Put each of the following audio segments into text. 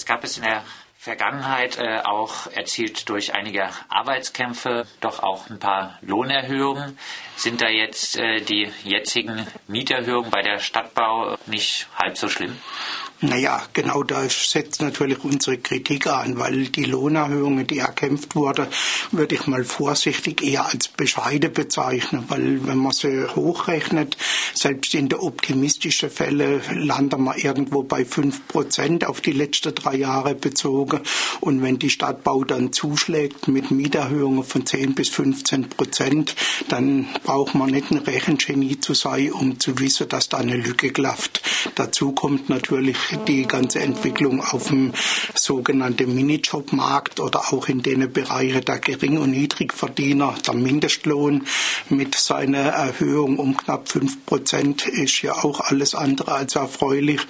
Jetzt gab es in der Vergangenheit äh, auch erzielt durch einige Arbeitskämpfe doch auch ein paar Lohnerhöhungen. Sind da jetzt äh, die jetzigen Mieterhöhungen bei der Stadtbau nicht halb so schlimm? Naja, genau da setzt natürlich unsere Kritik an, weil die Lohnerhöhungen, die erkämpft wurden, würde ich mal vorsichtig eher als bescheide bezeichnen, weil wenn man sie hochrechnet, selbst in der optimistischen Fälle landet man irgendwo bei fünf Prozent auf die letzten drei Jahre bezogen. Und wenn die Stadtbau dann zuschlägt mit Mieterhöhungen von 10 bis 15 Prozent, dann braucht man nicht ein Rechengenie zu sein, um zu wissen, dass da eine Lücke klafft. Dazu kommt natürlich die ganze Entwicklung auf dem sogenannten Minijobmarkt oder auch in den Bereichen der Gering- und Niedrigverdiener. Der Mindestlohn mit seiner Erhöhung um knapp fünf Prozent ist ja auch alles andere als erfreulich.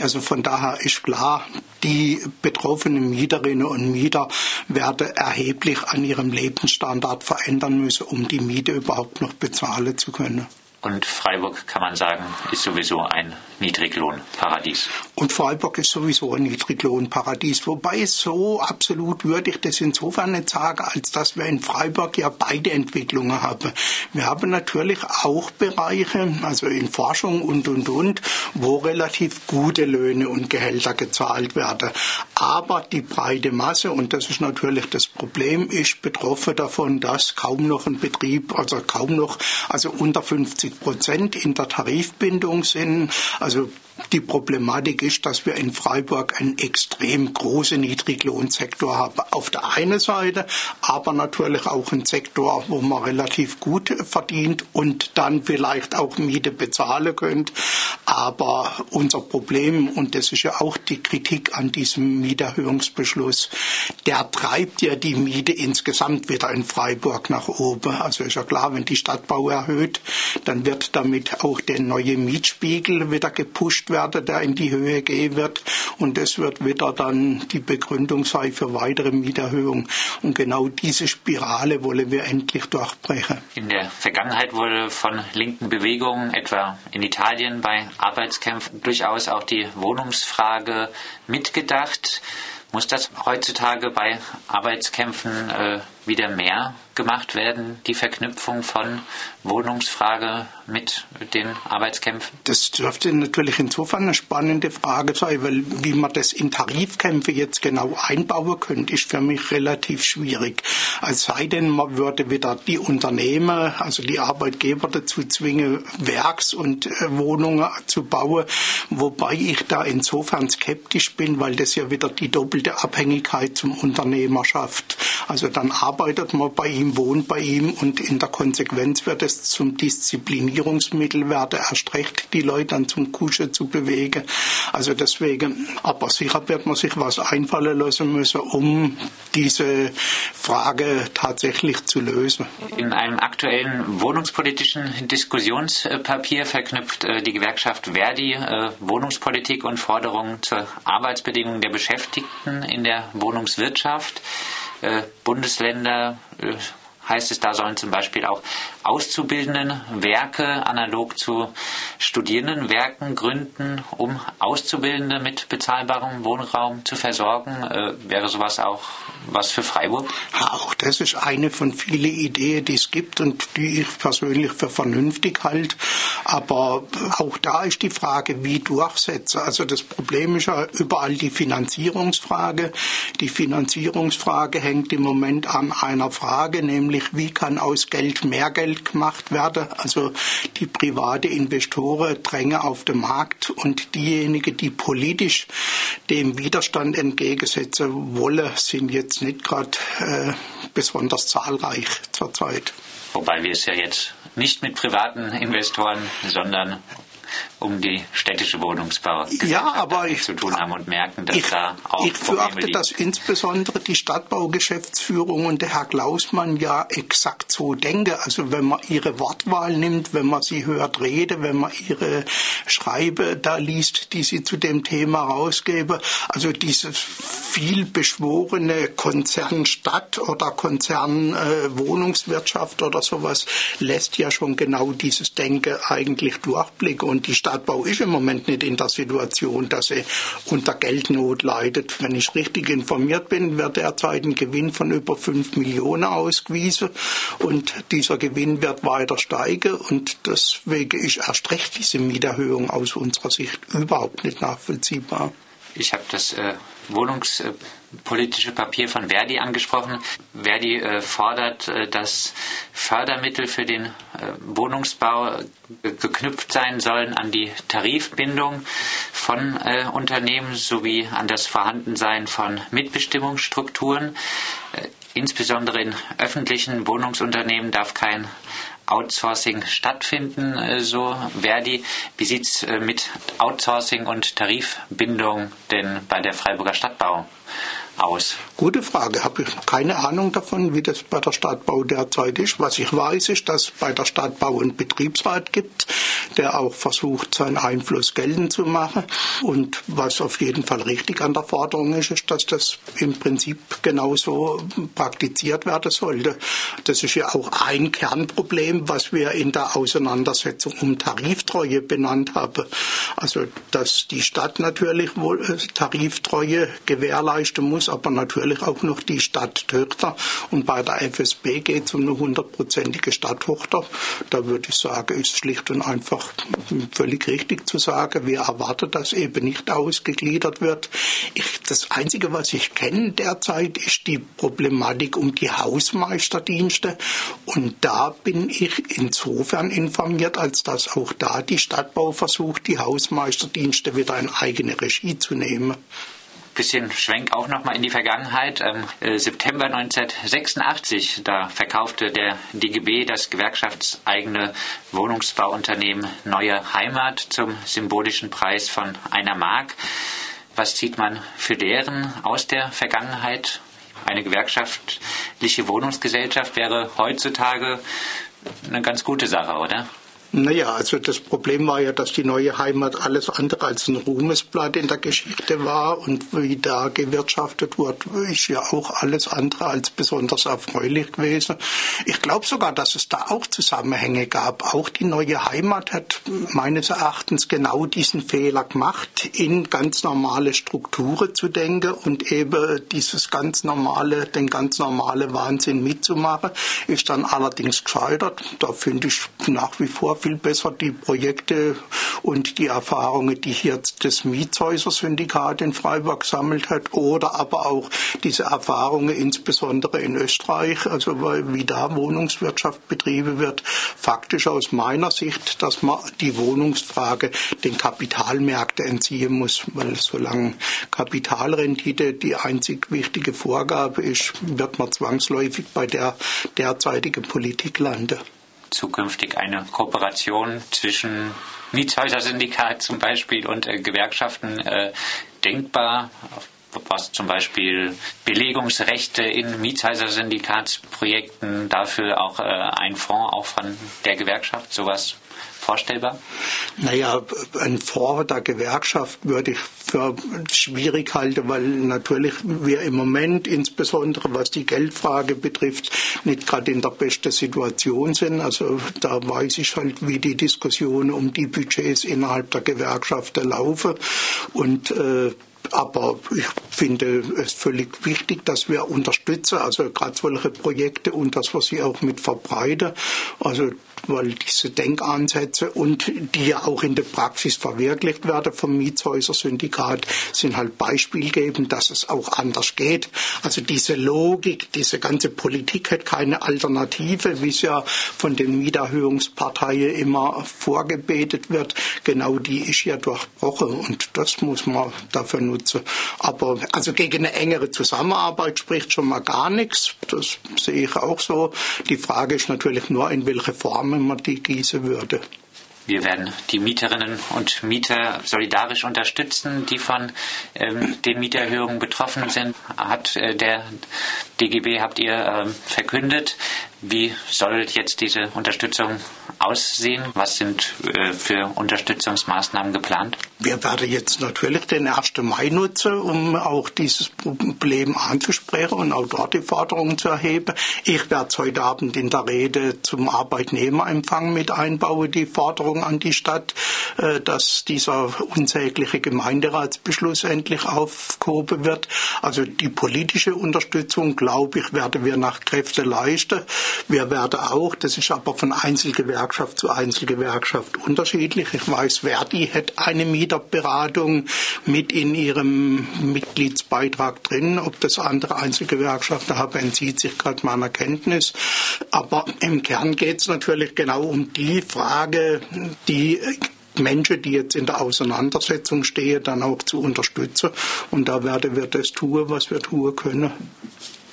Also von daher ist klar, die betroffenen Mieterinnen und Mieter werden erheblich an ihrem Lebensstandard verändern müssen, um die Miete überhaupt noch bezahlen zu können. Und Freiburg, kann man sagen, ist sowieso ein Niedriglohnparadies. Und Freiburg ist sowieso ein Niedriglohnparadies. Wobei so absolut würde ich das insofern nicht sagen, als dass wir in Freiburg ja beide Entwicklungen haben. Wir haben natürlich auch Bereiche, also in Forschung und, und, und, wo relativ gute Löhne und Gehälter gezahlt werden. Aber die breite Masse, und das ist natürlich das Problem, ist betroffen davon, dass kaum noch ein Betrieb, also kaum noch, also unter 50 Prozent in der Tarifbindung sind. Also die Problematik ist, dass wir in Freiburg einen extrem großen Niedriglohnsektor haben. Auf der einen Seite, aber natürlich auch einen Sektor, wo man relativ gut verdient und dann vielleicht auch Miete bezahlen könnte. Aber unser Problem, und das ist ja auch die Kritik an diesem Mieterhöhungsbeschluss, der treibt ja die Miete insgesamt wieder in Freiburg nach oben. Also ist ja klar, wenn die Stadtbau erhöht, dann wird damit auch der neue Mietspiegel wieder gepusht erreicht werde, der in die Höhe gehen wird. Und das wird wieder dann die Begründung sein für weitere Mieterhöhungen. Und genau diese Spirale wollen wir endlich durchbrechen. In der Vergangenheit wurde von linken Bewegungen, etwa in Italien bei Arbeitskämpfen, durchaus auch die Wohnungsfrage mitgedacht. Muss das heutzutage bei Arbeitskämpfen äh, wieder mehr gemacht werden, die Verknüpfung von Wohnungsfrage mit den Arbeitskämpfen? Das dürfte natürlich insofern eine spannende Frage sein, weil wie man das in Tarifkämpfe jetzt genau einbauen könnte, ist für mich relativ schwierig. Als sei denn, man würde wieder die Unternehmer, also die Arbeitgeber dazu zwingen, Werks- und äh, Wohnungen zu bauen, wobei ich da insofern skeptisch bin, weil das ja wieder die doppelte Abhängigkeit zum Unternehmer schafft. Also dann arbeitet man bei ihm, wohnt bei ihm und in der Konsequenz wird es zum Disziplinierungsmittel, werde erst die Leute dann zum Kuschen zu bewegen. Also deswegen, aber sicher wird man sich was einfallen lassen müssen, um diese Frage tatsächlich zu lösen. In einem aktuellen wohnungspolitischen Diskussionspapier verknüpft äh, die Gewerkschaft Verdi äh, Wohnungspolitik und Forderungen zur Arbeitsbedingung der Beschäftigten in der Wohnungswirtschaft. Äh, Bundesländer äh, heißt es, da sollen zum Beispiel auch Auszubildendenwerke analog zu Studierendenwerken gründen, um Auszubildende mit bezahlbarem Wohnraum zu versorgen. Äh, wäre sowas auch was für Freiburg? Auch das ist eine von vielen Ideen, die es gibt und die ich persönlich für vernünftig halte. Aber auch da ist die Frage, wie durchsetzen. Also das Problem ist ja überall die Finanzierungsfrage. Die Finanzierungsfrage hängt im Moment an einer Frage, nämlich wie kann aus Geld mehr Geld gemacht werden. Also die private Investoren drängen auf den Markt und diejenigen, die politisch dem Widerstand entgegensetzen wollen, sind jetzt nicht gerade äh, besonders zahlreich zurzeit. Wobei wir es ja jetzt nicht mit privaten Investoren, sondern um die städtische Wohnungsbau ja, aber ich, zu tun haben und merken, dass ich, da auch Ich fürchte, dass insbesondere die Stadtbaugeschäftsführung und der Herr Klausmann ja exakt so denken. Also wenn man ihre Wortwahl nimmt, wenn man sie hört reden, wenn man ihre Schreibe da liest, die sie zu dem Thema rausgeben, also dieses viel beschworene Konzernstadt oder Konzernwohnungswirtschaft äh, oder sowas lässt ja schon genau dieses Denken eigentlich durchblicken. Und die Stadtbau ist im Moment nicht in der Situation, dass sie unter Geldnot leidet. Wenn ich richtig informiert bin, wird derzeit ein Gewinn von über 5 Millionen ausgewiesen und dieser Gewinn wird weiter steigen und deswegen ist erst recht diese Mieterhöhung aus unserer Sicht überhaupt nicht nachvollziehbar. Ich habe das äh, wohnungspolitische Papier von Verdi angesprochen. Verdi äh, fordert, äh, dass Fördermittel für den äh, Wohnungsbau geknüpft sein sollen an die Tarifbindung von Unternehmen sowie an das Vorhandensein von Mitbestimmungsstrukturen. Insbesondere in öffentlichen Wohnungsunternehmen darf kein Outsourcing stattfinden, äh, so Verdi. Wie sieht es äh, mit Outsourcing und Tarifbindung denn bei der Freiburger Stadtbau aus? Gute Frage. Habe keine Ahnung davon, wie das bei der Stadtbau derzeit ist. Was ich weiß, ist, dass es bei der Stadtbau einen Betriebsrat gibt, der auch versucht, seinen Einfluss geltend zu machen. Und was auf jeden Fall richtig an der Forderung ist, ist, dass das im Prinzip genauso praktiziert werden sollte. Das ist ja auch ein Kernproblem, was wir in der Auseinandersetzung um Tariftreue benannt haben. Also, dass die Stadt natürlich wohl äh, Tariftreue gewährleisten muss, aber natürlich auch noch die Stadttöchter. Und bei der FSB geht es um eine hundertprozentige Stadttochter. Da würde ich sagen, ist schlicht und einfach völlig richtig zu sagen, wir erwarten, dass eben nicht ausgegliedert wird. Ich, das Einzige, was ich kenne derzeit, ist die Problematik um die Hausmeisterdienste. Und da bin ich insofern informiert, als dass auch da die Stadtbau versucht, die Hausmeisterdienste wieder in eigene Regie zu nehmen bisschen Schwenk auch nochmal in die Vergangenheit. Im äh, September 1986, da verkaufte der DGB das gewerkschaftseigene Wohnungsbauunternehmen Neue Heimat zum symbolischen Preis von einer Mark. Was zieht man für deren aus der Vergangenheit? Eine gewerkschaftliche Wohnungsgesellschaft wäre heutzutage eine ganz gute Sache, oder? Naja, also das Problem war ja, dass die neue Heimat alles andere als ein Ruhmesblatt in der Geschichte war und wie da gewirtschaftet wurde, ist ja auch alles andere als besonders erfreulich gewesen. Ich glaube sogar, dass es da auch Zusammenhänge gab. Auch die neue Heimat hat meines Erachtens genau diesen Fehler gemacht, in ganz normale Strukturen zu denken und eben dieses ganz normale, den ganz normale Wahnsinn mitzumachen, ist dann allerdings gescheitert. Da finde ich nach wie vor viel besser die Projekte und die Erfahrungen, die hier das Mietshäuser-Syndikat in Freiburg gesammelt hat, oder aber auch diese Erfahrungen insbesondere in Österreich, also wie da Wohnungswirtschaft betrieben wird, faktisch aus meiner Sicht, dass man die Wohnungsfrage den Kapitalmärkten entziehen muss, weil solange Kapitalrendite die einzig wichtige Vorgabe ist, wird man zwangsläufig bei der derzeitigen Politik landen zukünftig eine Kooperation zwischen Mietshäuser-Syndikat zum Beispiel und äh, Gewerkschaften äh, denkbar, was zum Beispiel Belegungsrechte in Mietshäuser-Syndikatsprojekten, dafür auch äh, ein Fonds auch von der Gewerkschaft, sowas vorstellbar? Naja, ein Fonds der Gewerkschaft würde ich für schwierig halten, weil natürlich wir im Moment, insbesondere was die Geldfrage betrifft, nicht gerade in der besten Situation sind. Also da weiß ich halt, wie die Diskussionen um die Budgets innerhalb der Gewerkschaften laufen. Und äh, aber ich finde es völlig wichtig, dass wir unterstützen, also gerade solche Projekte und dass wir sie auch mit verbreiten. Also weil diese Denkansätze und die ja auch in der Praxis verwirklicht werden vom Mietshäuser-Syndikat, sind halt Beispiel geben, dass es auch anders geht. Also diese Logik, diese ganze Politik hat keine Alternative, wie es ja von den Mieterhöhungsparteien immer vorgebetet wird. Genau die ist ja durchbrochen und das muss man dafür nutzen. Aber also gegen eine engere Zusammenarbeit spricht schon mal gar nichts. Das sehe ich auch so. Die Frage ist natürlich nur, in welche Form man die gießen würde. Wir werden die Mieterinnen und Mieter solidarisch unterstützen, die von ähm, den Mieterhöhungen betroffen sind. Hat äh, der DGB, habt ihr äh, verkündet. Wie soll jetzt diese Unterstützung aussehen? Was sind äh, für Unterstützungsmaßnahmen geplant? Wir werden jetzt natürlich den 1. Mai nutzen, um auch dieses Problem anzusprechen und auch dort die Forderungen zu erheben. Ich werde heute Abend in der Rede zum Arbeitnehmerempfang mit einbauen, die Forderung an die Stadt, äh, dass dieser unsägliche Gemeinderatsbeschluss endlich aufgehoben wird. Also die politische Unterstützung, glaube ich, werden wir nach Kräfte leisten. Wir werden auch, das ist aber von Einzelgewerkschaft zu Einzelgewerkschaft unterschiedlich. Ich weiß, Verdi hat eine Mieterberatung mit in ihrem Mitgliedsbeitrag drin. Ob das andere Einzelgewerkschaften haben, entzieht sich gerade meiner Kenntnis. Aber im Kern geht es natürlich genau um die Frage, die Menschen, die jetzt in der Auseinandersetzung stehen, dann auch zu unterstützen. Und da werden wir das tun, was wir tun können.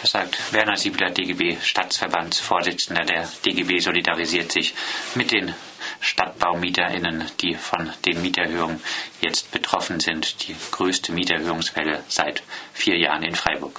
Das sagt Werner Siebler, DGB Stadtverbandsvorsitzender. Der DGB solidarisiert sich mit den StadtbaumieterInnen, die von den Mieterhöhungen jetzt betroffen sind. Die größte Mieterhöhungswelle seit vier Jahren in Freiburg.